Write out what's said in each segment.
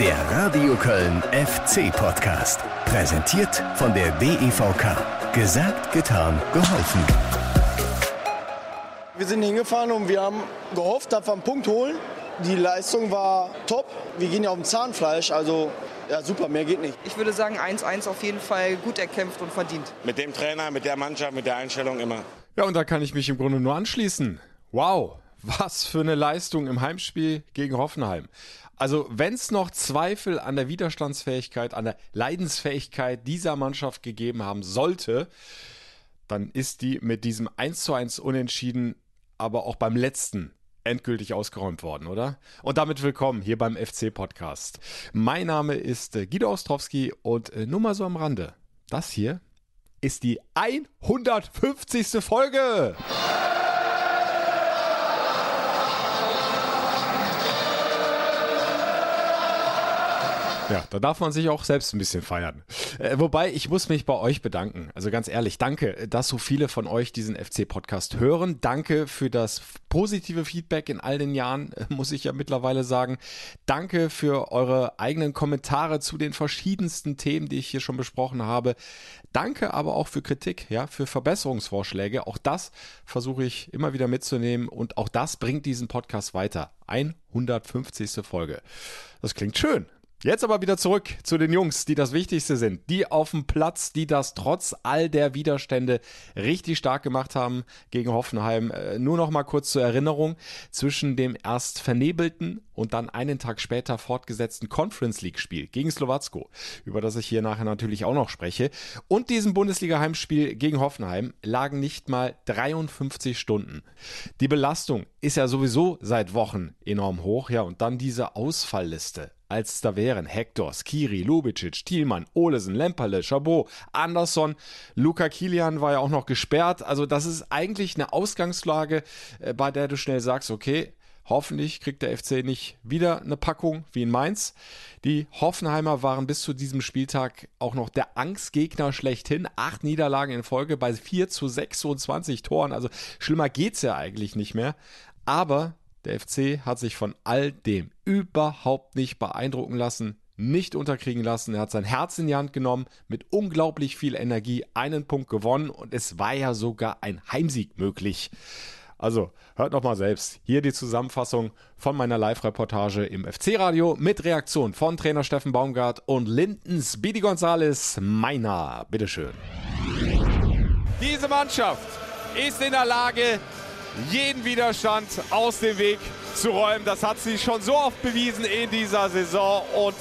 Der Radio Köln FC Podcast. Präsentiert von der DEVK. Gesagt, getan, geholfen. Wir sind hingefahren und wir haben gehofft, dass wir einen Punkt holen. Die Leistung war top. Wir gehen ja auf dem Zahnfleisch, also ja super, mehr geht nicht. Ich würde sagen 1-1 auf jeden Fall gut erkämpft und verdient. Mit dem Trainer, mit der Mannschaft, mit der Einstellung immer. Ja, und da kann ich mich im Grunde nur anschließen. Wow, was für eine Leistung im Heimspiel gegen Hoffenheim. Also, wenn es noch Zweifel an der Widerstandsfähigkeit, an der Leidensfähigkeit dieser Mannschaft gegeben haben sollte, dann ist die mit diesem 1 zu 1 Unentschieden aber auch beim letzten endgültig ausgeräumt worden, oder? Und damit willkommen hier beim FC Podcast. Mein Name ist äh, Guido Ostrowski und äh, nur mal so am Rande. Das hier ist die 150. Folge. Ja, da darf man sich auch selbst ein bisschen feiern. Äh, wobei, ich muss mich bei euch bedanken. Also ganz ehrlich, danke, dass so viele von euch diesen FC-Podcast hören. Danke für das positive Feedback in all den Jahren, äh, muss ich ja mittlerweile sagen. Danke für eure eigenen Kommentare zu den verschiedensten Themen, die ich hier schon besprochen habe. Danke aber auch für Kritik, ja, für Verbesserungsvorschläge. Auch das versuche ich immer wieder mitzunehmen und auch das bringt diesen Podcast weiter. 150. Folge. Das klingt schön. Jetzt aber wieder zurück zu den Jungs, die das Wichtigste sind. Die auf dem Platz, die das trotz all der Widerstände richtig stark gemacht haben gegen Hoffenheim. Äh, nur noch mal kurz zur Erinnerung. Zwischen dem erst vernebelten und dann einen Tag später fortgesetzten Conference League Spiel gegen Slowacko, über das ich hier nachher natürlich auch noch spreche, und diesem Bundesliga Heimspiel gegen Hoffenheim lagen nicht mal 53 Stunden. Die Belastung ist ja sowieso seit Wochen enorm hoch, ja, und dann diese Ausfallliste als es da wären Hector, Skiri, Lubicic, Thielmann, Olesen, Lemperle, Chabot, Anderson, Luca Kilian war ja auch noch gesperrt. Also das ist eigentlich eine Ausgangslage, äh, bei der du schnell sagst, okay, Hoffentlich kriegt der FC nicht wieder eine Packung wie in Mainz. Die Hoffenheimer waren bis zu diesem Spieltag auch noch der Angstgegner schlechthin. Acht Niederlagen in Folge bei 4 zu 26 Toren. Also schlimmer geht's ja eigentlich nicht mehr. Aber der FC hat sich von all dem überhaupt nicht beeindrucken lassen, nicht unterkriegen lassen. Er hat sein Herz in die Hand genommen, mit unglaublich viel Energie einen Punkt gewonnen und es war ja sogar ein Heimsieg möglich. Also hört noch mal selbst. Hier die Zusammenfassung von meiner Live-Reportage im FC-Radio mit Reaktion von Trainer Steffen Baumgart und Linden Speedy Gonzales. Meiner, bitteschön. Diese Mannschaft ist in der Lage, jeden Widerstand aus dem Weg zu räumen. Das hat sie schon so oft bewiesen in dieser Saison und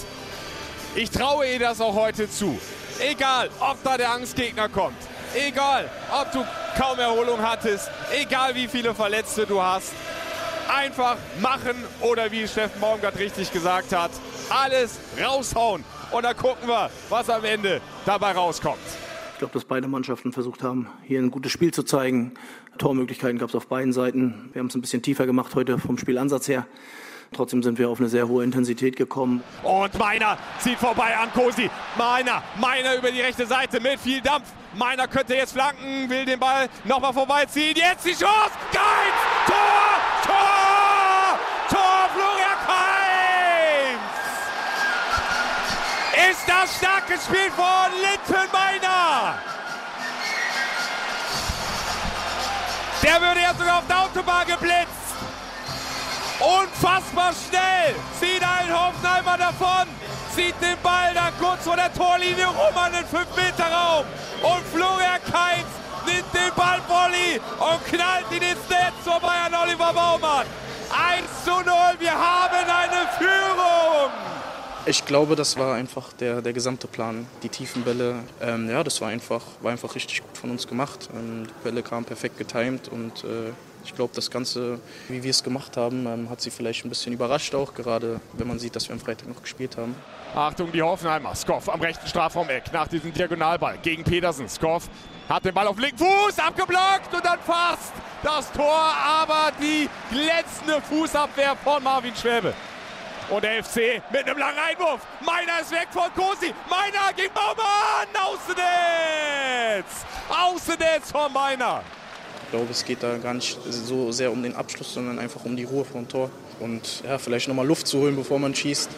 ich traue ihr das auch heute zu. Egal, ob da der Angstgegner kommt, egal, ob du kaum Erholung hattest, egal wie viele Verletzte du hast, einfach machen oder wie Steffen Baumgart richtig gesagt hat, alles raushauen und dann gucken wir, was am Ende dabei rauskommt. Ich glaube, dass beide Mannschaften versucht haben, hier ein gutes Spiel zu zeigen. Tormöglichkeiten gab es auf beiden Seiten. Wir haben es ein bisschen tiefer gemacht heute vom Spielansatz her. Trotzdem sind wir auf eine sehr hohe Intensität gekommen. Und Meiner zieht vorbei an Kosi. Meiner, Meiner über die rechte Seite mit viel Dampf. Meiner könnte jetzt flanken, will den Ball nochmal vorbeiziehen. Jetzt die Chance. Keins! Tor! Tor! Tor Florian Keins! Ist das starkes Spiel von Linton Der würde ja sogar auf der Autobahn geblitzt. Unfassbar schnell zieht ein Hoffenheimer davon, zieht den Ball dann kurz vor der Torlinie rum an den 5-Meter-Raum. Und Florian Kainz nimmt den Ballvolley und knallt ihn ins Netz vorbei an Oliver Baumann. 1 zu 0, wir haben eine Führung. Ich glaube, das war einfach der, der gesamte Plan. Die tiefen Bälle, ähm, ja, das war einfach, war einfach richtig gut von uns gemacht. Ähm, die Bälle kamen perfekt getimt und äh, ich glaube, das Ganze, wie wir es gemacht haben, ähm, hat sie vielleicht ein bisschen überrascht auch, gerade wenn man sieht, dass wir am Freitag noch gespielt haben. Achtung, die Hoffenheimer. Skoff am rechten Strafraum-Eck nach diesem Diagonalball gegen Petersen. Skoff hat den Ball auf linken Fuß abgeblockt und dann fast das Tor, aber die glänzende Fußabwehr von Marvin Schwäbe. Und der FC mit einem langen Einwurf. Meiner ist weg von Kosi. Meiner gegen Baumann. Außennetz. Außennetz von Meiner. Ich glaube, es geht da gar nicht so sehr um den Abschluss, sondern einfach um die Ruhe vom Tor. Und ja, vielleicht nochmal Luft zu holen, bevor man schießt.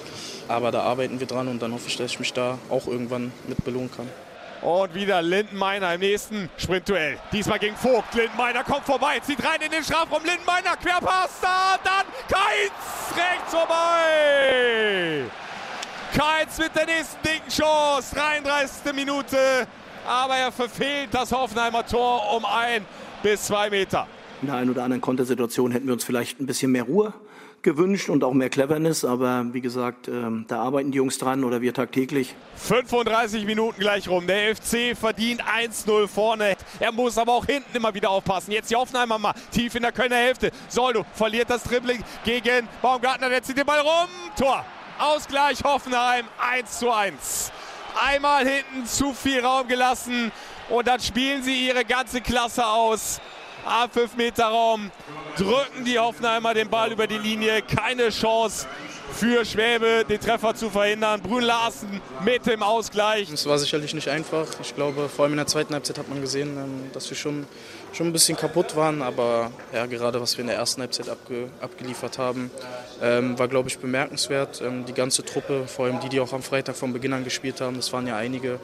Aber da arbeiten wir dran und dann hoffe ich, dass ich mich da auch irgendwann mit belohnen kann. Und wieder Lindenmeiner im nächsten Sprintduell. Diesmal gegen Vogt. Lindenmeiner kommt vorbei, zieht rein in den Strafraum. Lindenmeiner, Querpass, da, dann Keins, rechts vorbei. Keins mit der nächsten dicken Chance, 33. Minute. Aber er verfehlt das Hoffenheimer Tor um ein bis zwei Meter. In der einen oder anderen Kontersituation hätten wir uns vielleicht ein bisschen mehr Ruhe gewünscht und auch mehr Cleverness. Aber wie gesagt, ähm, da arbeiten die Jungs dran oder wir tagtäglich. 35 Minuten gleich rum. Der FC verdient 1-0 vorne. Er muss aber auch hinten immer wieder aufpassen. Jetzt die Hoffenheimer mal tief in der Kölner Hälfte. Soldo verliert das Dribbling gegen Baumgartner. Der zieht den Ball rum. Tor. Ausgleich Hoffenheim 1 zu 1. Einmal hinten zu viel Raum gelassen und dann spielen sie ihre ganze Klasse aus. Am 5 Meter Raum drücken die Hoffenheimer den Ball über die Linie. Keine Chance für Schwäbe, den Treffer zu verhindern. Brünn Larsen mit dem Ausgleich. Es war sicherlich nicht einfach. Ich glaube, vor allem in der zweiten Halbzeit hat man gesehen, ähm, dass wir schon, schon ein bisschen kaputt waren. Aber ja, gerade was wir in der ersten Halbzeit abge, abgeliefert haben, ähm, war, glaube ich, bemerkenswert. Ähm, die ganze Truppe, vor allem die, die auch am Freitag von Beginn an gespielt haben, das waren ja einige,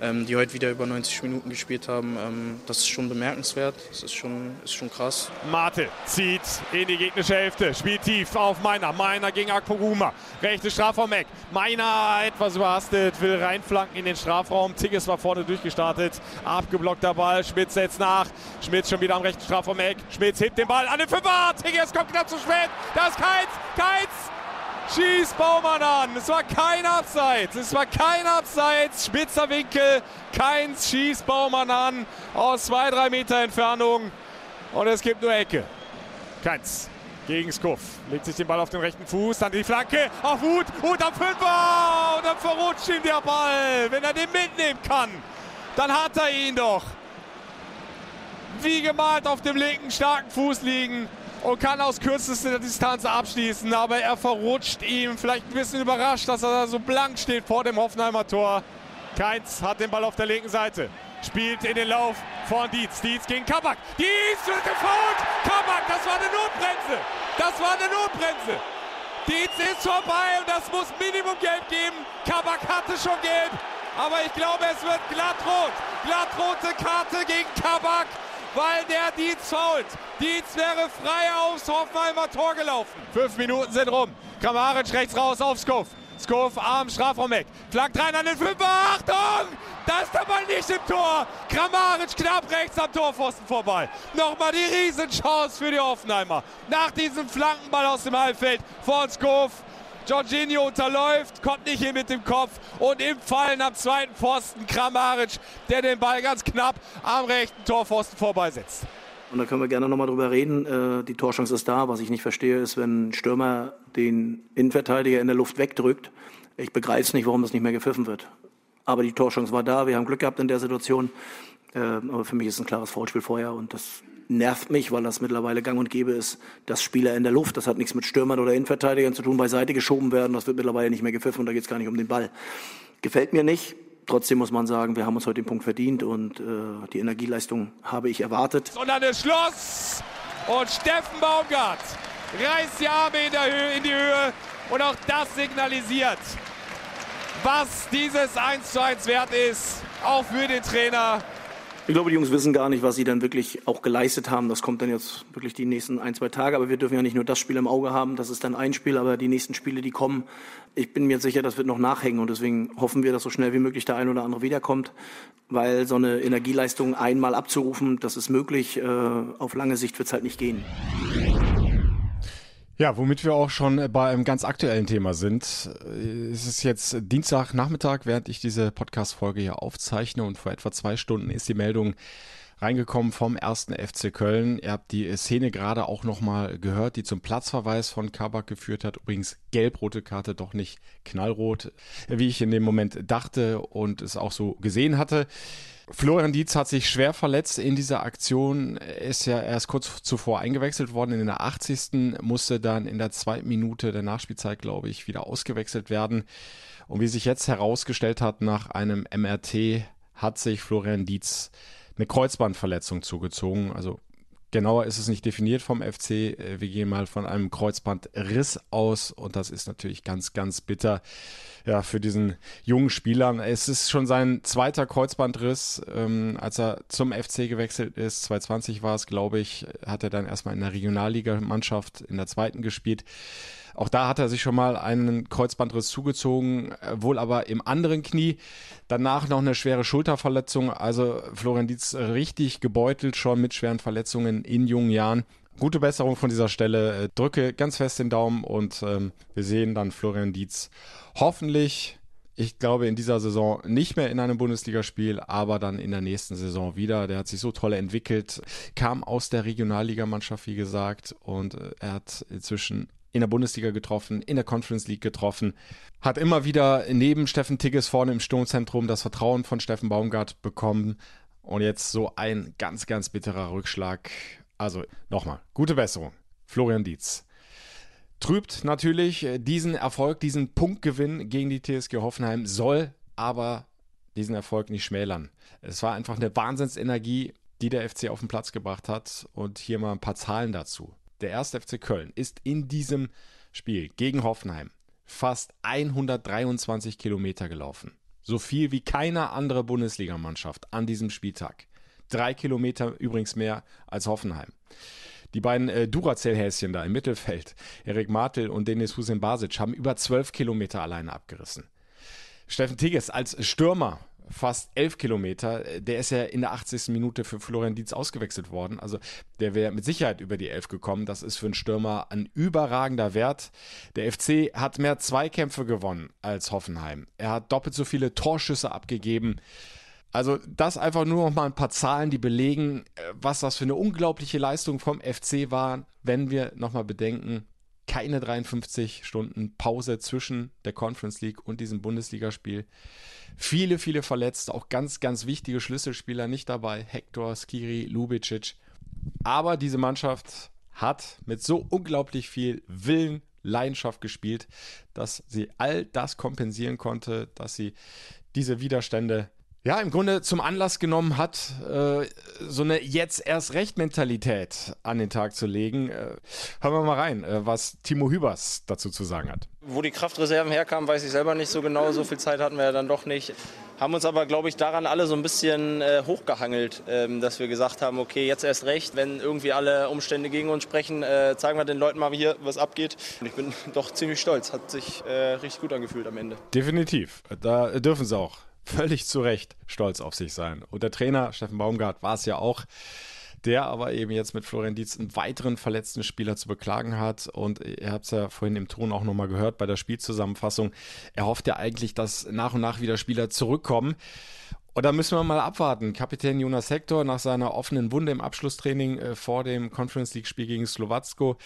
ähm, die heute wieder über 90 Minuten gespielt haben. Ähm, das ist schon bemerkenswert. Das ist schon, ist schon krass. Mate zieht in die gegnerische Hälfte, spielt tief auf Meiner. Meiner gegen Akpoguma. Rechte Strafraum Eck. Meiner etwas überhastet, will reinflanken in den Strafraum. Tigges war vorne durchgestartet. Abgeblockter Ball. Schmitz setzt nach. Schmitz schon wieder am rechten Strafraum Eck. Schmitz hebt den Ball an den Fünfer. Tigges kommt knapp zu spät. Da ist Keins. Keins schießt Baumann an. Es war kein Abseits. Es war kein Abseits. Spitzer Winkel. Keins schießt Baumann an aus zwei, drei Meter Entfernung. Und es gibt nur Ecke. Keins gegen Skuff. Legt sich den Ball auf den rechten Fuß, dann die Flanke auf Hut, Hut am Fünfer und dann verrutscht ihm der Ball. Wenn er den mitnehmen kann, dann hat er ihn doch. Wie gemalt auf dem linken starken Fuß liegen und kann aus kürzester Distanz abschließen, aber er verrutscht ihm. Vielleicht ein bisschen überrascht, dass er da so blank steht vor dem Hoffenheimer Tor. Keins hat den Ball auf der linken Seite. Spielt in den Lauf von Dietz. Dietz gegen Kabak. Dietz wird gefault. Kabak, das war eine Notbremse. Das war eine Notbremse. Dietz ist vorbei und das muss Minimum Gelb geben. Kabak hatte schon Gelb. Aber ich glaube, es wird glattrot. Glattrote Karte gegen Kabak, weil der Dietz fault. Dietz wäre frei aufs Hoffenheimer Tor gelaufen. Fünf Minuten sind rum. Kramaric rechts raus auf Skoff. Skoff am Strafraumeck. Flankt rein an den Fünfer. Achtung! Da ist der Ball nicht im Tor. Kramaric knapp rechts am Torpfosten vorbei. Nochmal die Riesenchance für die Hoffenheimer. Nach diesem Flankenball aus dem Halbfeld von Skoff. Jorginho unterläuft, kommt nicht hin mit dem Kopf und im Fallen am zweiten Pfosten Kramaric, der den Ball ganz knapp am rechten Torpfosten vorbeisetzt. Und da können wir gerne nochmal drüber reden. Äh, die Torchance ist da. Was ich nicht verstehe, ist, wenn ein Stürmer den Innenverteidiger in der Luft wegdrückt. Ich begreife es nicht, warum das nicht mehr gepfiffen wird. Aber die Torchance war da. Wir haben Glück gehabt in der Situation. Äh, aber für mich ist ein klares Foulspiel vorher und das nervt mich, weil das mittlerweile gang und gäbe ist, dass Spieler in der Luft, das hat nichts mit Stürmern oder Innenverteidigern zu tun, beiseite geschoben werden. Das wird mittlerweile nicht mehr gepfiffen und da geht es gar nicht um den Ball. Gefällt mir nicht. Trotzdem muss man sagen, wir haben uns heute den Punkt verdient und äh, die Energieleistung habe ich erwartet. Sondern es Schloss und Steffen Baumgart reißt die Arme in, Höhe, in die Höhe und auch das signalisiert, was dieses 1 zu 1 wert ist, auch für den Trainer. Ich glaube, die Jungs wissen gar nicht, was sie dann wirklich auch geleistet haben. Das kommt dann jetzt wirklich die nächsten ein, zwei Tage. Aber wir dürfen ja nicht nur das Spiel im Auge haben. Das ist dann ein Spiel, aber die nächsten Spiele, die kommen, ich bin mir sicher, das wird noch nachhängen. Und deswegen hoffen wir, dass so schnell wie möglich der ein oder andere wiederkommt. Weil so eine Energieleistung einmal abzurufen, das ist möglich. Äh, auf lange Sicht wird es halt nicht gehen. Ja, womit wir auch schon bei einem ganz aktuellen Thema sind. Es ist jetzt Dienstagnachmittag, während ich diese Podcast-Folge hier aufzeichne und vor etwa zwei Stunden ist die Meldung reingekommen vom ersten FC Köln. Ihr habt die Szene gerade auch nochmal gehört, die zum Platzverweis von Kabak geführt hat. Übrigens gelb-rote Karte, doch nicht knallrot, wie ich in dem Moment dachte und es auch so gesehen hatte. Florian Dietz hat sich schwer verletzt in dieser Aktion, ist ja erst kurz zuvor eingewechselt worden. In der 80. musste dann in der zweiten Minute der Nachspielzeit, glaube ich, wieder ausgewechselt werden. Und wie sich jetzt herausgestellt hat, nach einem MRT hat sich Florian Dietz eine Kreuzbandverletzung zugezogen. Also Genauer ist es nicht definiert vom FC. Äh, wir gehen mal von einem Kreuzbandriss aus und das ist natürlich ganz, ganz bitter ja, für diesen jungen Spieler. Es ist schon sein zweiter Kreuzbandriss, ähm, als er zum FC gewechselt ist. 2020 war es, glaube ich, hat er dann erstmal in der Regionalligamannschaft in der zweiten gespielt. Auch da hat er sich schon mal einen Kreuzbandriss zugezogen, äh, wohl aber im anderen Knie. Danach noch eine schwere Schulterverletzung. Also Florian Dietz richtig gebeutelt schon mit schweren Verletzungen in jungen Jahren. Gute Besserung von dieser Stelle. Äh, drücke ganz fest den Daumen und ähm, wir sehen dann Florian Dietz hoffentlich ich glaube, in dieser Saison nicht mehr in einem Bundesligaspiel, aber dann in der nächsten Saison wieder. Der hat sich so toll entwickelt, kam aus der Regionalligamannschaft, wie gesagt, und äh, er hat inzwischen in der Bundesliga getroffen, in der Conference League getroffen, hat immer wieder neben Steffen Tigges vorne im Sturmzentrum das Vertrauen von Steffen Baumgart bekommen und jetzt so ein ganz, ganz bitterer Rückschlag. Also nochmal, gute Besserung. Florian Dietz. Trübt natürlich diesen Erfolg, diesen Punktgewinn gegen die TSG Hoffenheim, soll aber diesen Erfolg nicht schmälern. Es war einfach eine Wahnsinnsenergie, die der FC auf den Platz gebracht hat. Und hier mal ein paar Zahlen dazu der 1. FC Köln ist in diesem Spiel gegen Hoffenheim fast 123 Kilometer gelaufen. So viel wie keine andere Bundesligamannschaft an diesem Spieltag. Drei Kilometer übrigens mehr als Hoffenheim. Die beiden äh, Duracell-Häschen da im Mittelfeld, Erik Martel und Denis Hussein Basic, haben über 12 Kilometer alleine abgerissen. Steffen Tigges als Stürmer fast elf Kilometer. Der ist ja in der 80. Minute für Florian Dietz ausgewechselt worden. Also der wäre mit Sicherheit über die elf gekommen. Das ist für einen Stürmer ein überragender Wert. Der FC hat mehr Zweikämpfe gewonnen als Hoffenheim. Er hat doppelt so viele Torschüsse abgegeben. Also das einfach nur noch mal ein paar Zahlen, die belegen, äh, was das für eine unglaubliche Leistung vom FC war, wenn wir noch mal bedenken, keine 53 Stunden Pause zwischen der Conference League und diesem Bundesligaspiel. Viele, viele Verletzte, auch ganz, ganz wichtige Schlüsselspieler nicht dabei. Hector, Skiri, Lubicic. Aber diese Mannschaft hat mit so unglaublich viel Willen, Leidenschaft gespielt, dass sie all das kompensieren konnte, dass sie diese Widerstände ja, im Grunde zum Anlass genommen hat, äh, so eine jetzt erst recht Mentalität an den Tag zu legen. Äh, hören wir mal rein, äh, was Timo Hübers dazu zu sagen hat. Wo die Kraftreserven herkamen, weiß ich selber nicht so genau. So viel Zeit hatten wir ja dann doch nicht. Haben uns aber, glaube ich, daran alle so ein bisschen äh, hochgehangelt, ähm, dass wir gesagt haben, okay, jetzt erst recht, wenn irgendwie alle Umstände gegen uns sprechen, äh, zeigen wir den Leuten mal hier, was abgeht. Und ich bin doch ziemlich stolz, hat sich äh, richtig gut angefühlt am Ende. Definitiv, da dürfen sie auch völlig zu Recht stolz auf sich sein. Und der Trainer Steffen Baumgart war es ja auch, der aber eben jetzt mit Florian Dietz einen weiteren verletzten Spieler zu beklagen hat. Und ihr habt es ja vorhin im Ton auch nochmal gehört bei der Spielzusammenfassung. Er hofft ja eigentlich, dass nach und nach wieder Spieler zurückkommen. Und da müssen wir mal abwarten. Kapitän Jonas Hector nach seiner offenen Wunde im Abschlusstraining äh, vor dem Conference League-Spiel gegen Slowacko,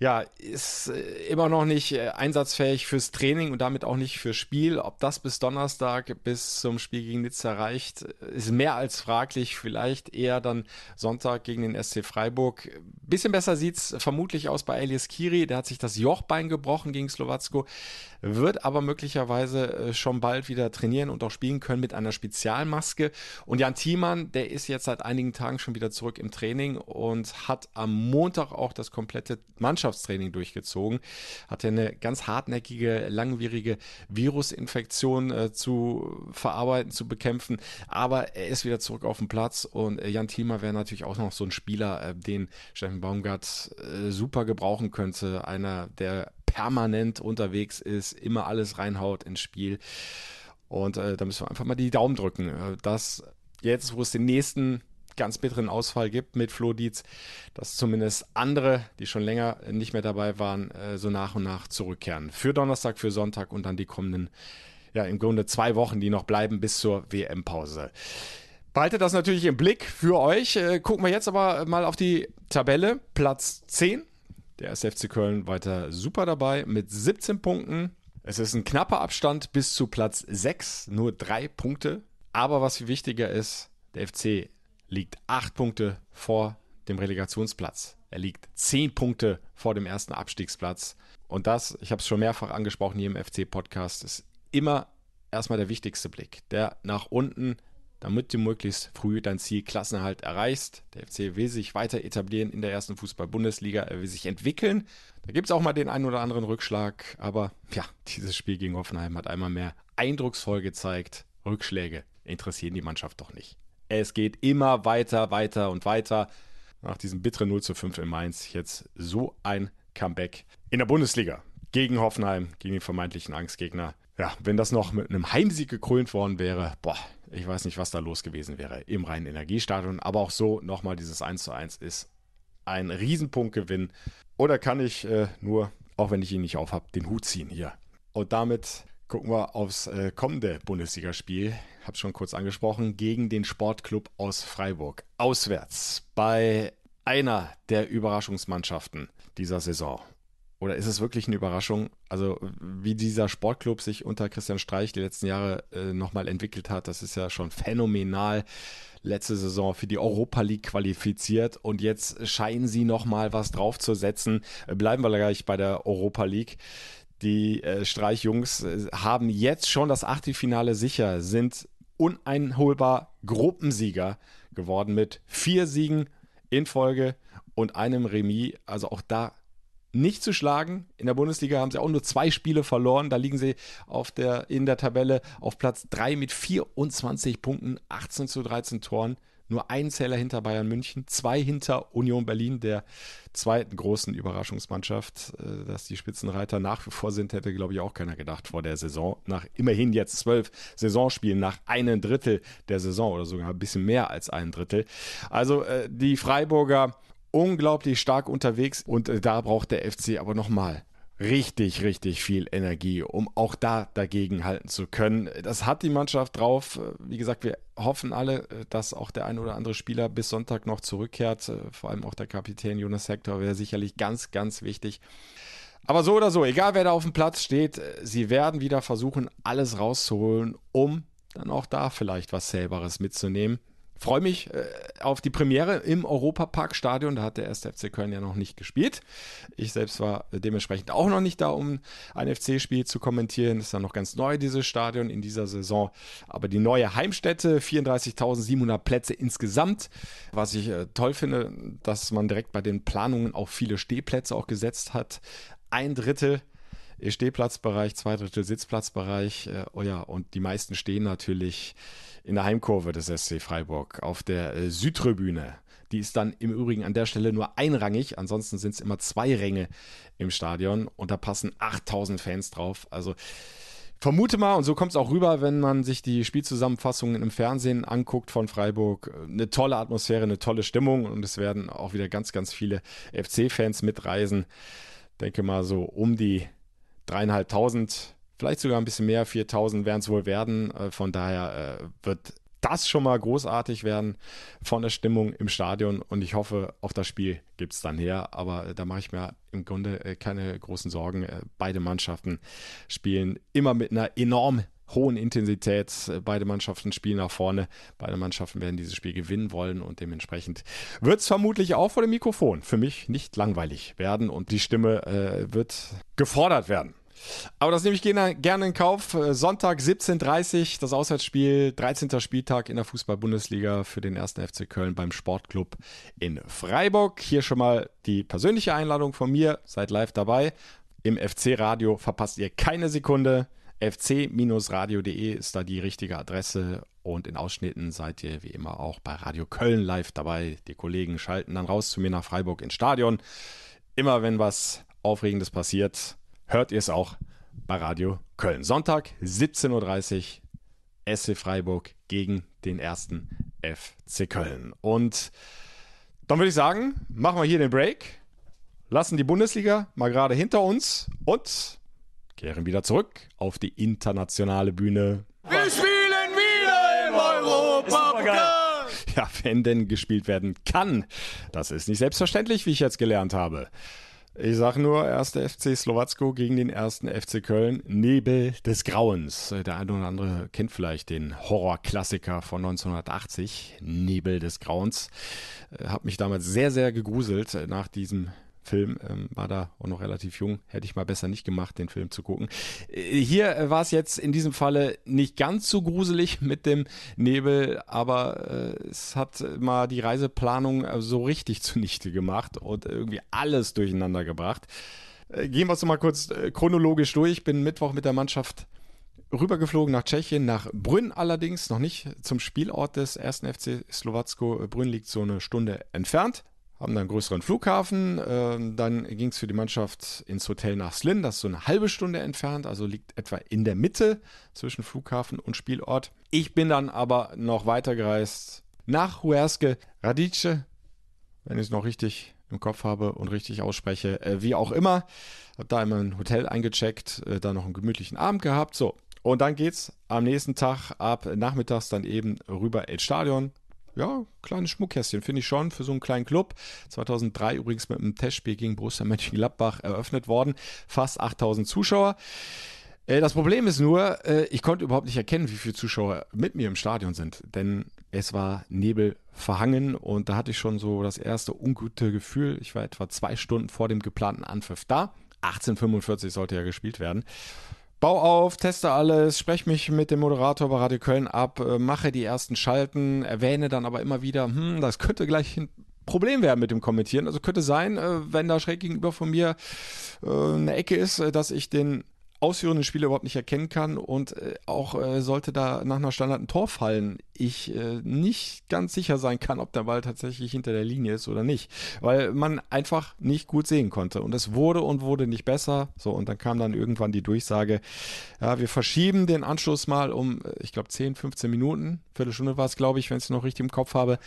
ja, ist äh, immer noch nicht äh, einsatzfähig fürs Training und damit auch nicht fürs Spiel. Ob das bis Donnerstag, bis zum Spiel gegen Nizza reicht, ist mehr als fraglich. Vielleicht eher dann Sonntag gegen den SC Freiburg. Bisschen besser sieht es vermutlich aus bei Elias Kiri. Der hat sich das Jochbein gebrochen gegen Slowacko, wird aber möglicherweise schon bald wieder trainieren und auch spielen können mit einer Spezialmannschaft. Maske. Und Jan Thiemann, der ist jetzt seit einigen Tagen schon wieder zurück im Training und hat am Montag auch das komplette Mannschaftstraining durchgezogen. Hatte eine ganz hartnäckige, langwierige Virusinfektion äh, zu verarbeiten, zu bekämpfen. Aber er ist wieder zurück auf dem Platz und äh, Jan Thiemann wäre natürlich auch noch so ein Spieler, äh, den Steffen Baumgart äh, super gebrauchen könnte. Einer, der permanent unterwegs ist, immer alles reinhaut ins Spiel. Und äh, da müssen wir einfach mal die Daumen drücken, äh, dass jetzt, wo es den nächsten ganz bitteren Ausfall gibt mit Flo Dietz, dass zumindest andere, die schon länger nicht mehr dabei waren, äh, so nach und nach zurückkehren. Für Donnerstag, für Sonntag und dann die kommenden, ja, im Grunde zwei Wochen, die noch bleiben bis zur WM-Pause. Behaltet das natürlich im Blick für euch. Äh, gucken wir jetzt aber mal auf die Tabelle. Platz 10. Der SFC Köln weiter super dabei mit 17 Punkten. Es ist ein knapper Abstand bis zu Platz 6, nur drei Punkte. Aber was viel wichtiger ist, der FC liegt acht Punkte vor dem Relegationsplatz. Er liegt zehn Punkte vor dem ersten Abstiegsplatz. Und das, ich habe es schon mehrfach angesprochen hier im FC-Podcast, ist immer erstmal der wichtigste Blick. Der nach unten damit du möglichst früh dein Ziel Klassenerhalt erreichst. Der FC will sich weiter etablieren in der ersten Fußball-Bundesliga, er will sich entwickeln. Da gibt es auch mal den einen oder anderen Rückschlag, aber ja, dieses Spiel gegen Hoffenheim hat einmal mehr eindrucksvoll gezeigt, Rückschläge interessieren die Mannschaft doch nicht. Es geht immer weiter, weiter und weiter. Nach diesem bitteren 0 zu 5 in Mainz jetzt so ein Comeback in der Bundesliga gegen Hoffenheim, gegen den vermeintlichen Angstgegner. Ja, wenn das noch mit einem Heimsieg gekrönt worden wäre, boah, ich weiß nicht, was da los gewesen wäre im reinen Energiestadion. Aber auch so nochmal dieses 1 zu 1 ist ein Riesenpunktgewinn. Oder kann ich äh, nur, auch wenn ich ihn nicht aufhab, den Hut ziehen hier. Und damit gucken wir aufs äh, kommende Bundesligaspiel. Hab's schon kurz angesprochen, gegen den Sportclub aus Freiburg. Auswärts bei einer der Überraschungsmannschaften dieser Saison. Oder ist es wirklich eine Überraschung? Also, wie dieser Sportclub sich unter Christian Streich die letzten Jahre äh, nochmal entwickelt hat, das ist ja schon phänomenal. Letzte Saison für die Europa League qualifiziert und jetzt scheinen sie nochmal was draufzusetzen. Bleiben wir gleich bei der Europa League. Die äh, Streichjungs äh, haben jetzt schon das Achtelfinale sicher, sind uneinholbar Gruppensieger geworden mit vier Siegen in Folge und einem Remis. Also auch da nicht zu schlagen. In der Bundesliga haben sie auch nur zwei Spiele verloren. Da liegen sie auf der, in der Tabelle auf Platz 3 mit 24 Punkten, 18 zu 13 Toren. Nur ein Zähler hinter Bayern München, zwei hinter Union Berlin, der zweiten großen Überraschungsmannschaft. Äh, dass die Spitzenreiter nach wie vor sind, hätte, glaube ich, auch keiner gedacht vor der Saison. Nach immerhin jetzt zwölf Saisonspielen, nach einem Drittel der Saison oder sogar ein bisschen mehr als ein Drittel. Also äh, die Freiburger unglaublich stark unterwegs und äh, da braucht der FC aber nochmal richtig, richtig viel Energie, um auch da dagegen halten zu können. Das hat die Mannschaft drauf. Wie gesagt, wir hoffen alle, äh, dass auch der ein oder andere Spieler bis Sonntag noch zurückkehrt. Äh, vor allem auch der Kapitän Jonas Hector wäre sicherlich ganz, ganz wichtig. Aber so oder so, egal wer da auf dem Platz steht, sie werden wieder versuchen, alles rauszuholen, um dann auch da vielleicht was Selberes mitzunehmen freue mich äh, auf die Premiere im Europapark-Stadion. Da hat der 1. FC Köln ja noch nicht gespielt. Ich selbst war dementsprechend auch noch nicht da, um ein FC-Spiel zu kommentieren. Das ist ja noch ganz neu, dieses Stadion in dieser Saison. Aber die neue Heimstätte, 34.700 Plätze insgesamt. Was ich äh, toll finde, dass man direkt bei den Planungen auch viele Stehplätze auch gesetzt hat. Ein Drittel Stehplatzbereich, zwei Drittel Sitzplatzbereich. Äh, oh ja, und die meisten stehen natürlich in der Heimkurve des SC Freiburg auf der äh, Südtribüne. Die ist dann im Übrigen an der Stelle nur einrangig, ansonsten sind es immer zwei Ränge im Stadion und da passen 8000 Fans drauf. Also vermute mal, und so kommt es auch rüber, wenn man sich die Spielzusammenfassungen im Fernsehen anguckt von Freiburg, eine tolle Atmosphäre, eine tolle Stimmung und es werden auch wieder ganz, ganz viele FC-Fans mitreisen. Denke mal so um die dreieinhalbtausend vielleicht sogar ein bisschen mehr, 4000 werden es wohl werden. Äh, von daher äh, wird das schon mal großartig werden von der Stimmung im Stadion und ich hoffe, auch das Spiel gibt es dann her, aber äh, da mache ich mir im Grunde keine großen Sorgen. Beide Mannschaften spielen immer mit einer enorm hohen Intensität. Beide Mannschaften spielen nach vorne. Beide Mannschaften werden dieses Spiel gewinnen wollen und dementsprechend wird es vermutlich auch vor dem Mikrofon für mich nicht langweilig werden und die Stimme äh, wird gefordert werden. Aber das nehme ich gerne in Kauf. Äh, Sonntag 17.30 das Auswärtsspiel, 13. Spieltag in der Fußball-Bundesliga für den 1. FC Köln beim Sportclub in Freiburg. Hier schon mal die persönliche Einladung von mir. Seid live dabei. Im FC-Radio verpasst ihr keine Sekunde. fc-radio.de ist da die richtige Adresse und in Ausschnitten seid ihr wie immer auch bei Radio Köln live dabei. Die Kollegen schalten dann raus zu mir nach Freiburg ins Stadion. Immer wenn was Aufregendes passiert, hört ihr es auch bei Radio Köln. Sonntag 17.30 Uhr SC Freiburg gegen den ersten FC Köln. Und dann würde ich sagen, machen wir hier den Break, lassen die Bundesliga mal gerade hinter uns und kehren wieder zurück auf die internationale Bühne. Wir spielen wieder im Europa. Ja, wenn denn gespielt werden kann. Das ist nicht selbstverständlich, wie ich jetzt gelernt habe. Ich sage nur, 1. FC Slowacko gegen den 1. FC Köln. Nebel des Grauens. Der eine oder andere kennt vielleicht den Horrorklassiker von 1980. Nebel des Grauens. Hab mich damals sehr, sehr gegruselt nach diesem Film. Ähm, war da auch noch relativ jung. Hätte ich mal besser nicht gemacht, den Film zu gucken. Äh, hier äh, war es jetzt in diesem Falle nicht ganz so gruselig mit dem Nebel, aber äh, es hat mal die Reiseplanung äh, so richtig zunichte gemacht und irgendwie alles durcheinander gebracht. Gehen wir es mal kurz chronologisch durch. Bin Mittwoch mit der Mannschaft rübergeflogen nach Tschechien, nach Brünn allerdings, noch nicht zum Spielort des ersten FC Slowacko. Brünn liegt so eine Stunde entfernt haben dann einen größeren Flughafen. Äh, dann ging es für die Mannschaft ins Hotel nach Slin, das ist so eine halbe Stunde entfernt, also liegt etwa in der Mitte zwischen Flughafen und Spielort. Ich bin dann aber noch weitergereist nach Huerske Radice, wenn ich es noch richtig im Kopf habe und richtig ausspreche, äh, wie auch immer. Hab da in mein Hotel eingecheckt, äh, da noch einen gemütlichen Abend gehabt. So, und dann geht's am nächsten Tag ab nachmittags dann eben rüber ins Stadion ja, kleines Schmuckkästchen, finde ich schon, für so einen kleinen Club. 2003 übrigens mit einem Testspiel gegen Borussia Mönchengladbach eröffnet worden. Fast 8000 Zuschauer. Äh, das Problem ist nur, äh, ich konnte überhaupt nicht erkennen, wie viele Zuschauer mit mir im Stadion sind, denn es war Nebel verhangen und da hatte ich schon so das erste ungute Gefühl. Ich war etwa zwei Stunden vor dem geplanten Anpfiff da. 1845 sollte ja gespielt werden. Bau auf, teste alles, spreche mich mit dem Moderator bei Radio Köln ab, äh, mache die ersten Schalten, erwähne dann aber immer wieder, hm, das könnte gleich ein Problem werden mit dem Kommentieren. Also könnte sein, äh, wenn da schräg gegenüber von mir äh, eine Ecke ist, dass ich den ausführenden Spieler überhaupt nicht erkennen kann und äh, auch äh, sollte da nach einer Standard ein Tor fallen, ich äh, nicht ganz sicher sein kann, ob der Ball tatsächlich hinter der Linie ist oder nicht, weil man einfach nicht gut sehen konnte und es wurde und wurde nicht besser. So und dann kam dann irgendwann die Durchsage, ja, wir verschieben den Anschluss mal um, äh, ich glaube 10, 15 Minuten, Viertelstunde war es, glaube ich, wenn ich es noch richtig im Kopf habe.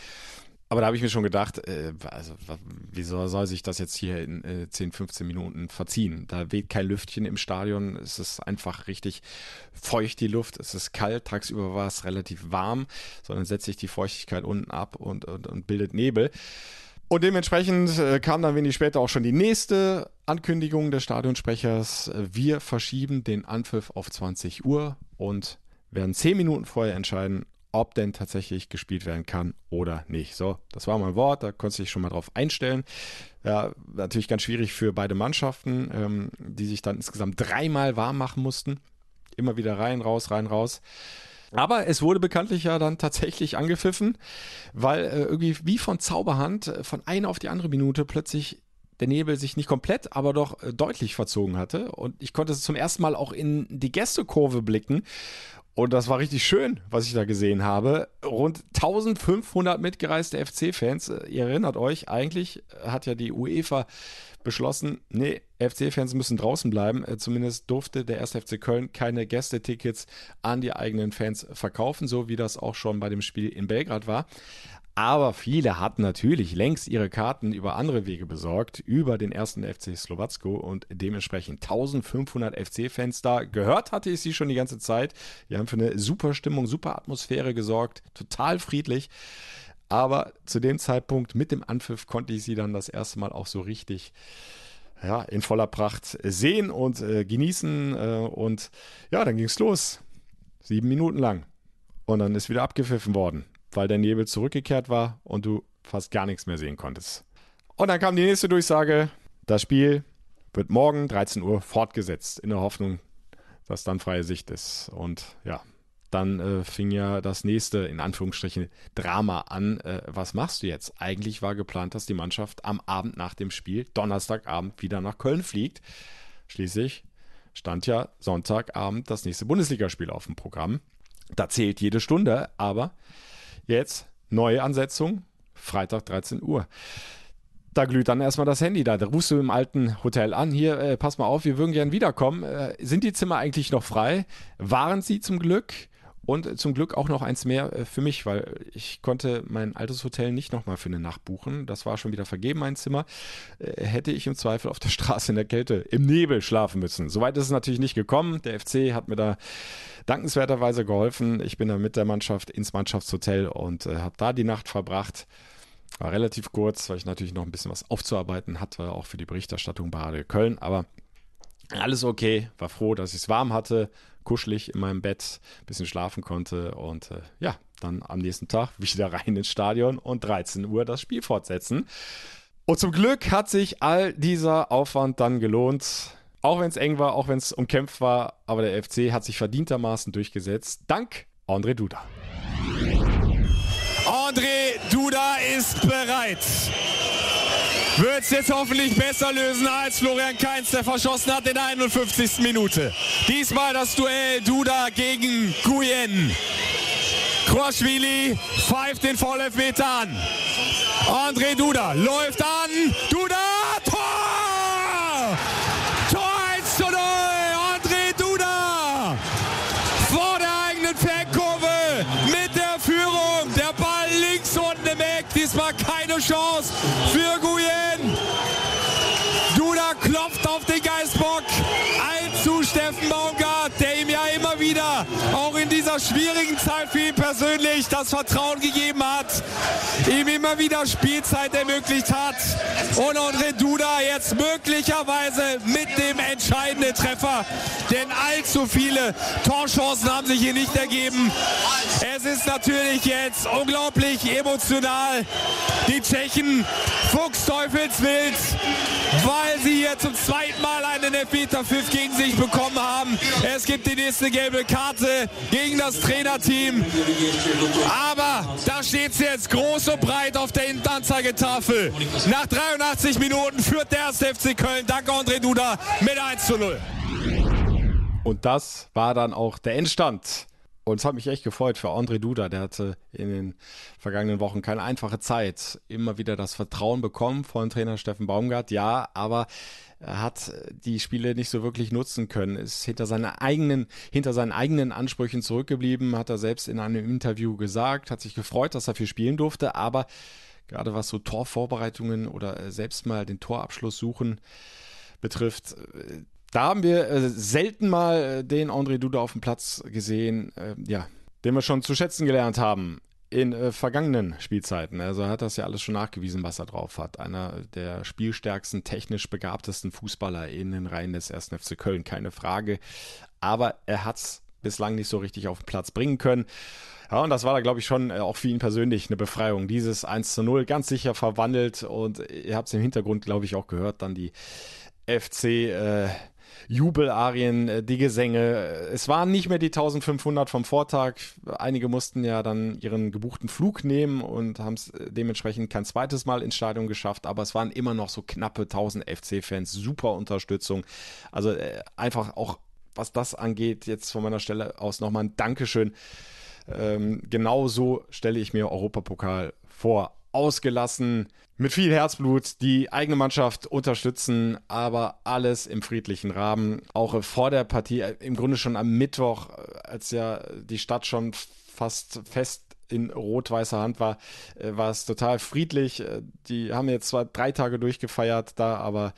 Aber da habe ich mir schon gedacht, äh, also wieso soll sich das jetzt hier in äh, 10, 15 Minuten verziehen? Da weht kein Lüftchen im Stadion, es ist einfach richtig feucht die Luft, es ist kalt, tagsüber war es relativ warm, sondern setzt sich die Feuchtigkeit unten ab und, und, und bildet Nebel. Und dementsprechend äh, kam dann wenig später auch schon die nächste Ankündigung des Stadionsprechers. Wir verschieben den Anpfiff auf 20 Uhr und werden 10 Minuten vorher entscheiden, ob denn tatsächlich gespielt werden kann oder nicht. So, das war mein Wort, da konnte ich schon mal drauf einstellen. Ja, natürlich ganz schwierig für beide Mannschaften, ähm, die sich dann insgesamt dreimal warm machen mussten. Immer wieder rein, raus, rein, raus. Aber es wurde bekanntlich ja dann tatsächlich angepfiffen, weil äh, irgendwie wie von Zauberhand äh, von einer auf die andere Minute plötzlich der Nebel sich nicht komplett, aber doch äh, deutlich verzogen hatte. Und ich konnte zum ersten Mal auch in die Gästekurve blicken. Und das war richtig schön, was ich da gesehen habe. Rund 1500 mitgereiste FC-Fans. Ihr erinnert euch, eigentlich hat ja die UEFA beschlossen, nee, FC-Fans müssen draußen bleiben. Zumindest durfte der 1. FC Köln keine Gästetickets an die eigenen Fans verkaufen, so wie das auch schon bei dem Spiel in Belgrad war. Aber viele hatten natürlich längst ihre Karten über andere Wege besorgt, über den ersten FC Slowacko und dementsprechend 1500 FC-Fans da. Gehört hatte ich sie schon die ganze Zeit. Die haben für eine super Stimmung, super Atmosphäre gesorgt, total friedlich. Aber zu dem Zeitpunkt mit dem Anpfiff konnte ich sie dann das erste Mal auch so richtig ja, in voller Pracht sehen und äh, genießen. Äh, und ja, dann ging es los. Sieben Minuten lang. Und dann ist wieder abgepfiffen worden weil der Nebel zurückgekehrt war und du fast gar nichts mehr sehen konntest. Und dann kam die nächste Durchsage, das Spiel wird morgen 13 Uhr fortgesetzt, in der Hoffnung, dass dann freie Sicht ist. Und ja, dann äh, fing ja das nächste, in Anführungsstrichen, Drama an. Äh, was machst du jetzt? Eigentlich war geplant, dass die Mannschaft am Abend nach dem Spiel, Donnerstagabend, wieder nach Köln fliegt. Schließlich stand ja Sonntagabend das nächste Bundesligaspiel auf dem Programm. Da zählt jede Stunde, aber Jetzt neue Ansetzung, Freitag 13 Uhr. Da glüht dann erstmal das Handy da. Da rufst du im alten Hotel an. Hier, äh, pass mal auf, wir würden gern wiederkommen. Äh, sind die Zimmer eigentlich noch frei? Waren sie zum Glück? Und zum Glück auch noch eins mehr äh, für mich, weil ich konnte mein altes Hotel nicht nochmal für eine Nacht buchen. Das war schon wieder vergeben, mein Zimmer. Äh, hätte ich im Zweifel auf der Straße in der Kälte im Nebel schlafen müssen. Soweit ist es natürlich nicht gekommen. Der FC hat mir da dankenswerterweise geholfen. Ich bin dann mit der Mannschaft ins Mannschaftshotel und äh, habe da die Nacht verbracht. War relativ kurz, weil ich natürlich noch ein bisschen was aufzuarbeiten hatte, auch für die Berichterstattung bei Radio Köln. Aber alles okay, war froh, dass ich es warm hatte, kuschelig in meinem Bett, ein bisschen schlafen konnte und äh, ja, dann am nächsten Tag wieder rein ins Stadion und 13 Uhr das Spiel fortsetzen. Und zum Glück hat sich all dieser Aufwand dann gelohnt. Auch wenn es eng war, auch wenn es umkämpft war, aber der FC hat sich verdientermaßen durchgesetzt. Dank André Duda. André Duda ist bereit. Wird es jetzt hoffentlich besser lösen als Florian Kainz, der verschossen hat in der 51. Minute. Diesmal das Duell Duda gegen Guyen. Kroaschwili pfeift den Vollelfmeter an. André Duda läuft an. Duda, für Guyen. Duda klopft auf den Geistbock. Ein zu Steffen Baumgart, der ihm ja immer wieder, auch in dieser schwierigen Zeit für ihn persönlich, das Vertrauen gegeben hat, ihm immer wieder Spielzeit ermöglicht hat. Und André Duda jetzt möglicherweise mit dem entscheidenden Treffer, denn allzu viele Torchancen haben sich hier nicht ergeben. Es ist natürlich jetzt unglaublich emotional. Die Tschechen fuchsteufelswild, weil sie hier zum zweiten Mal einen Elfmeterpfiff gegen sich bekommen haben. Es gibt die nächste gelbe Karte gegen das Trainerteam. Aber da steht es jetzt groß und breit auf der Anzeigetafel. Nach 83 Minuten führt der 1. FC Köln dank André Duda mit 1 zu 0. Und das war dann auch der Endstand. Und es hat mich echt gefreut für André Duda. Der hatte in den vergangenen Wochen keine einfache Zeit. Immer wieder das Vertrauen bekommen von Trainer Steffen Baumgart. Ja, aber er hat die Spiele nicht so wirklich nutzen können, ist hinter, seine eigenen, hinter seinen eigenen Ansprüchen zurückgeblieben, hat er selbst in einem Interview gesagt, hat sich gefreut, dass er viel spielen durfte, aber gerade was so Torvorbereitungen oder selbst mal den Torabschluss suchen betrifft, da haben wir äh, selten mal äh, den André Duda auf dem Platz gesehen, äh, ja, den wir schon zu schätzen gelernt haben in äh, vergangenen Spielzeiten. Also er hat das ja alles schon nachgewiesen, was er drauf hat. Einer der spielstärksten, technisch begabtesten Fußballer in den Reihen des 1. FC Köln, keine Frage. Aber er hat es bislang nicht so richtig auf den Platz bringen können. Ja, und das war da, glaube ich, schon auch für ihn persönlich eine Befreiung. Dieses 1 zu 0 ganz sicher verwandelt und ihr habt es im Hintergrund, glaube ich, auch gehört, dann die FC äh, Jubelarien, äh, die Gesänge. Es waren nicht mehr die 1500 vom Vortag. Einige mussten ja dann ihren gebuchten Flug nehmen und haben es äh, dementsprechend kein zweites Mal ins Stadion geschafft, aber es waren immer noch so knappe 1000 FC-Fans. Super Unterstützung. Also äh, einfach auch, was das angeht, jetzt von meiner Stelle aus nochmal ein Dankeschön. Ähm, genau so stelle ich mir Europapokal vor. Ausgelassen, mit viel Herzblut die eigene Mannschaft unterstützen, aber alles im friedlichen Rahmen. Auch vor der Partie, äh, im Grunde schon am Mittwoch, äh, als ja die Stadt schon fast fest in rot-weißer Hand war, äh, war es total friedlich. Die haben jetzt zwar drei Tage durchgefeiert da, aber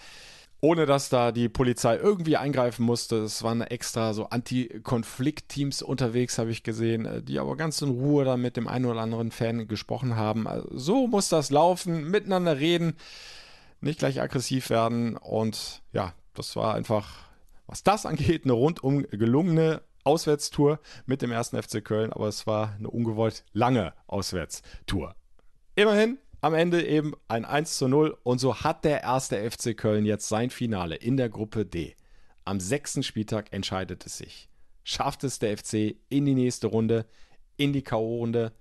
ohne dass da die Polizei irgendwie eingreifen musste. Es waren extra so Anti-Konflikt-Teams unterwegs, habe ich gesehen, äh, die aber ganz in Ruhe da mit dem einen oder anderen Fan gesprochen haben. Also so muss das laufen, miteinander reden, nicht gleich aggressiv werden. Und ja, das war einfach, was das angeht, eine rundum gelungene Auswärtstour mit dem ersten FC Köln, aber es war eine ungewollt lange Auswärtstour. Immerhin am Ende eben ein 1 zu 0 und so hat der erste FC Köln jetzt sein Finale in der Gruppe D. Am sechsten Spieltag entscheidet es sich. Schafft es der FC in die nächste Runde, in die K.O.-Runde?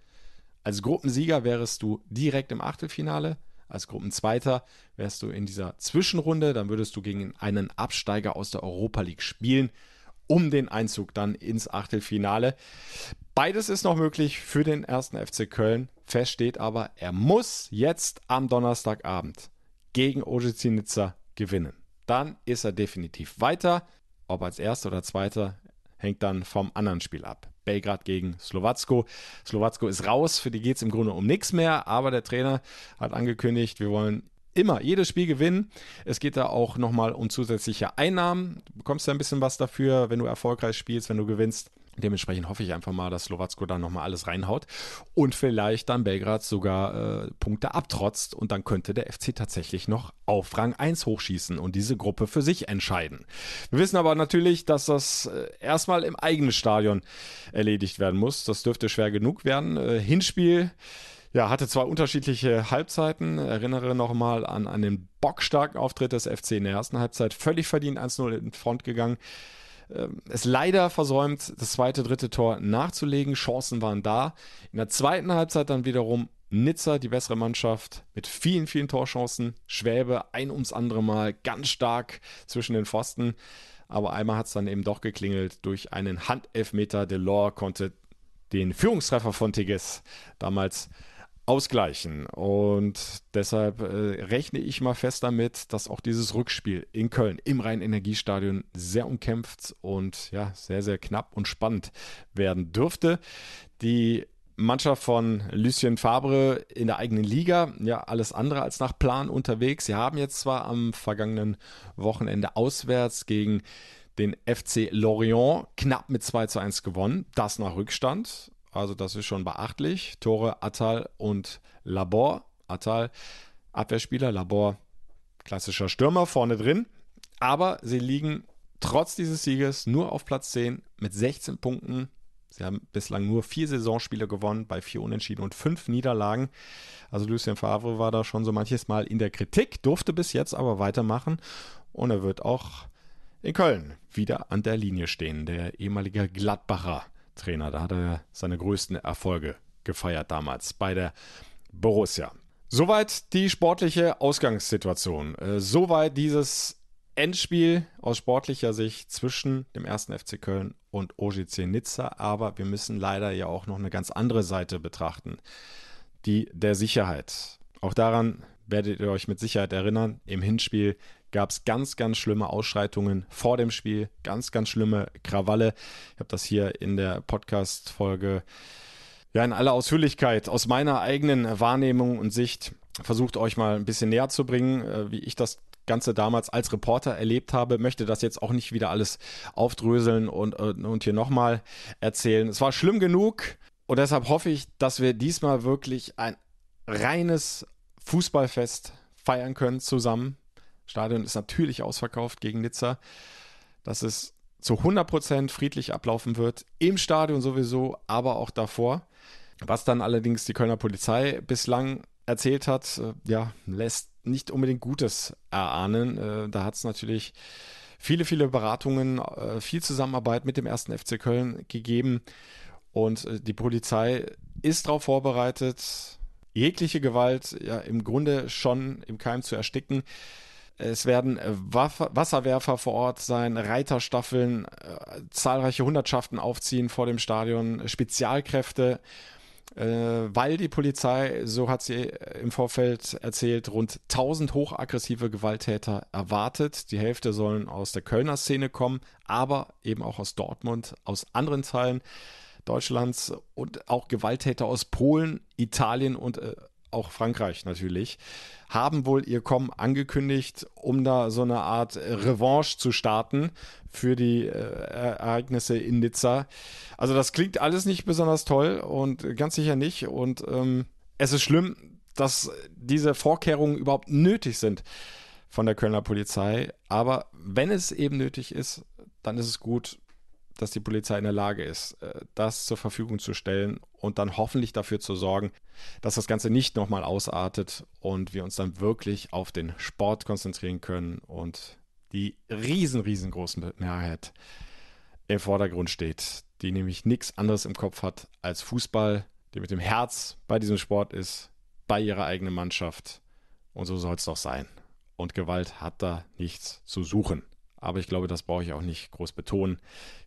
Als Gruppensieger wärst du direkt im Achtelfinale. Als Gruppenzweiter wärst du in dieser Zwischenrunde. Dann würdest du gegen einen Absteiger aus der Europa League spielen, um den Einzug dann ins Achtelfinale. Beides ist noch möglich für den ersten FC Köln. Fest steht aber, er muss jetzt am Donnerstagabend gegen OGC Nizza gewinnen. Dann ist er definitiv weiter. Ob als Erster oder Zweiter, hängt dann vom anderen Spiel ab. Belgrad gegen Slowacko. Slowacko ist raus, für die geht es im Grunde um nichts mehr, aber der Trainer hat angekündigt, wir wollen immer jedes Spiel gewinnen. Es geht da auch nochmal um zusätzliche Einnahmen. Du bekommst ja ein bisschen was dafür, wenn du erfolgreich spielst, wenn du gewinnst. Dementsprechend hoffe ich einfach mal, dass Slowacko da nochmal alles reinhaut und vielleicht dann Belgrad sogar äh, Punkte abtrotzt und dann könnte der FC tatsächlich noch auf Rang 1 hochschießen und diese Gruppe für sich entscheiden. Wir wissen aber natürlich, dass das äh, erstmal im eigenen Stadion erledigt werden muss. Das dürfte schwer genug werden. Äh, Hinspiel Ja, hatte zwei unterschiedliche Halbzeiten. Erinnere nochmal an einen bockstarken Auftritt des FC in der ersten Halbzeit. Völlig verdient 1-0 in Front gegangen. Ähm, es leider versäumt, das zweite, dritte Tor nachzulegen. Chancen waren da. In der zweiten Halbzeit dann wiederum Nizza, die bessere Mannschaft, mit vielen, vielen Torchancen. Schwäbe ein ums andere Mal ganz stark zwischen den Pfosten. Aber einmal hat es dann eben doch geklingelt. Durch einen Handelfmeter. Delors konnte den Führungstreffer von Tigges damals ausgleichen. Und deshalb äh, rechne ich mal fest damit, dass auch dieses Rückspiel in Köln im Rhein-Energiestadion sehr umkämpft und ja, sehr, sehr knapp und spannend werden dürfte. Die Mannschaft von Lucien Fabre in der eigenen Liga, ja, alles andere als nach Plan unterwegs. Sie haben jetzt zwar am vergangenen Wochenende auswärts gegen den FC Lorient knapp mit 2 zu 1 gewonnen, das nach Rückstand. Also das ist schon beachtlich. Tore Attal und Labor. Attal Abwehrspieler, Labor klassischer Stürmer vorne drin. Aber sie liegen trotz dieses Sieges nur auf Platz 10 mit 16 Punkten. Sie haben bislang nur vier Saisonspiele gewonnen, bei vier Unentschieden und fünf Niederlagen. Also Lucien Favre war da schon so manches Mal in der Kritik, durfte bis jetzt aber weitermachen. Und er wird auch in Köln wieder an der Linie stehen. Der ehemalige Gladbacher Trainer. Da hat er seine größten Erfolge gefeiert damals bei der Borussia. Soweit die sportliche Ausgangssituation. Äh, soweit dieses Endspiel aus sportlicher Sicht zwischen dem 1. FC Köln und OGC Nizza. Aber wir müssen leider ja auch noch eine ganz andere Seite betrachten. Die der Sicherheit. Auch daran werdet ihr euch mit Sicherheit erinnern. Im Hinspiel gab es ganz, ganz schlimme Ausschreitungen vor dem Spiel, ganz, ganz schlimme Krawalle. Ich habe das hier in der Podcast-Folge ja in aller Ausführlichkeit aus meiner eigenen Wahrnehmung und Sicht versucht euch mal ein bisschen näher zu bringen, äh, wie ich das Ganze damals als Reporter erlebt habe, möchte das jetzt auch nicht wieder alles aufdröseln und, äh, und hier nochmal erzählen. Es war schlimm genug und deshalb hoffe ich, dass wir diesmal wirklich ein reines Fußballfest feiern können zusammen. Stadion ist natürlich ausverkauft gegen Nizza. Dass es zu 100% friedlich ablaufen wird. Im Stadion sowieso, aber auch davor. Was dann allerdings die Kölner Polizei bislang erzählt hat, äh, ja, lässt nicht unbedingt Gutes erahnen. Äh, da hat es natürlich viele, viele Beratungen, äh, viel Zusammenarbeit mit dem ersten FC Köln gegeben. Und die Polizei ist darauf vorbereitet, jegliche Gewalt ja im Grunde schon im Keim zu ersticken. Es werden Wasserwerfer vor Ort sein, Reiterstaffeln, äh, zahlreiche Hundertschaften aufziehen vor dem Stadion, Spezialkräfte, äh, weil die Polizei, so hat sie im Vorfeld erzählt, rund 1000 hochaggressive Gewalttäter erwartet. Die Hälfte sollen aus der Kölner Szene kommen, aber eben auch aus Dortmund, aus anderen Teilen Deutschlands und auch Gewalttäter aus Polen, Italien und äh, auch Frankreich natürlich, haben wohl ihr Kommen angekündigt, um da so eine Art Revanche zu starten für die äh, Ereignisse in Nizza. Also das klingt alles nicht besonders toll und ganz sicher nicht. Und ähm, es ist schlimm, dass diese Vorkehrungen überhaupt nötig sind von der Kölner Polizei. Aber wenn es eben nötig ist, dann ist es gut, dass die Polizei in der Lage ist, äh, das zur Verfügung zu stellen und dann hoffentlich dafür zu sorgen, dass das Ganze nicht nochmal ausartet und wir uns dann wirklich auf den Sport konzentrieren können und die riesen, riesengroßen Mehrheit im Vordergrund steht, die nämlich nichts anderes im Kopf hat als Fußball, die mit dem Herz bei diesem Sport ist, bei ihrer eigenen Mannschaft. Und so soll es doch sein. Und Gewalt hat da nichts zu suchen. Aber ich glaube, das brauche ich auch nicht groß betonen.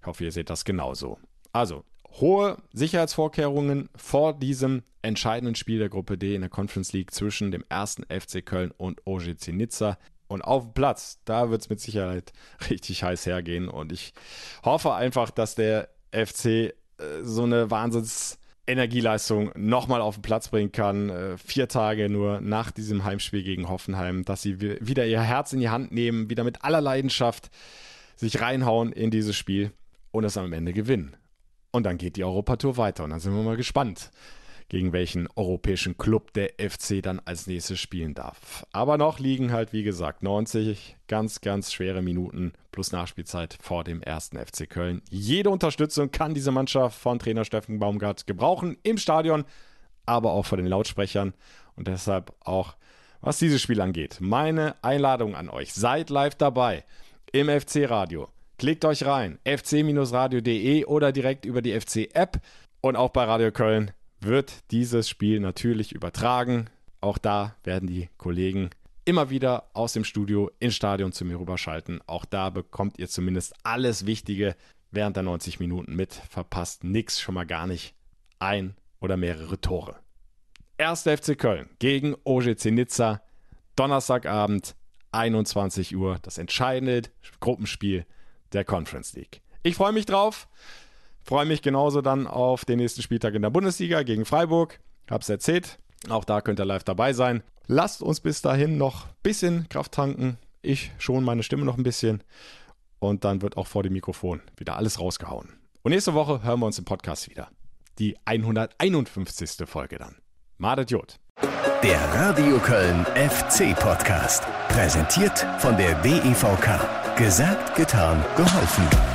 Ich hoffe, ihr seht das genauso. Also, hohe Sicherheitsvorkehrungen vor diesem entscheidenden Spiel der Gruppe D in der Conference League zwischen dem ersten FC Köln und OGC Nizza. Und auf dem Platz, da wird es mit Sicherheit richtig heiß hergehen. Und ich hoffe einfach, dass der FC äh, so eine Wahnsinns- Energieleistung nochmal auf den Platz bringen kann. Äh, vier Tage nur nach diesem Heimspiel gegen Hoffenheim, dass sie wieder ihr Herz in die Hand nehmen, wieder mit aller Leidenschaft sich reinhauen in dieses Spiel und es am Ende gewinnen. Und dann geht die Europatour weiter und dann sind wir mal gespannt, gegen welchen europäischen Club der FC dann als nächstes spielen darf. Aber noch liegen halt, wie gesagt, 90 ganz, ganz schwere Minuten plus Nachspielzeit vor dem ersten FC Köln. Jede Unterstützung kann diese Mannschaft von Trainer Steffen Baumgart gebrauchen im Stadion, aber auch vor den Lautsprechern. Und deshalb auch, was dieses Spiel angeht, meine Einladung an euch. Seid live dabei im FC-Radio. Klickt euch rein, fc-radio.de oder direkt über die FC-App. Und auch bei Radio Köln wird dieses Spiel natürlich übertragen. Auch da werden die Kollegen immer wieder aus dem Studio ins Stadion zu mir rüberschalten. Auch da bekommt ihr zumindest alles Wichtige während der 90 Minuten mit. Verpasst nichts, schon mal gar nicht ein oder mehrere Tore. 1. FC Köln gegen OGC Nizza. Donnerstagabend, 21 Uhr. Das entscheidende Gruppenspiel der Conference League. Ich freue mich drauf. Freue mich genauso dann auf den nächsten Spieltag in der Bundesliga gegen Freiburg. Hab's erzählt. Auch da könnt ihr live dabei sein. Lasst uns bis dahin noch ein bisschen Kraft tanken. Ich schon meine Stimme noch ein bisschen. Und dann wird auch vor dem Mikrofon wieder alles rausgehauen. Und nächste Woche hören wir uns im Podcast wieder. Die 151. Folge dann. Madet Jod. Der Radio Köln FC Podcast. Präsentiert von der DEVK. Gesagt, getan, geholfen.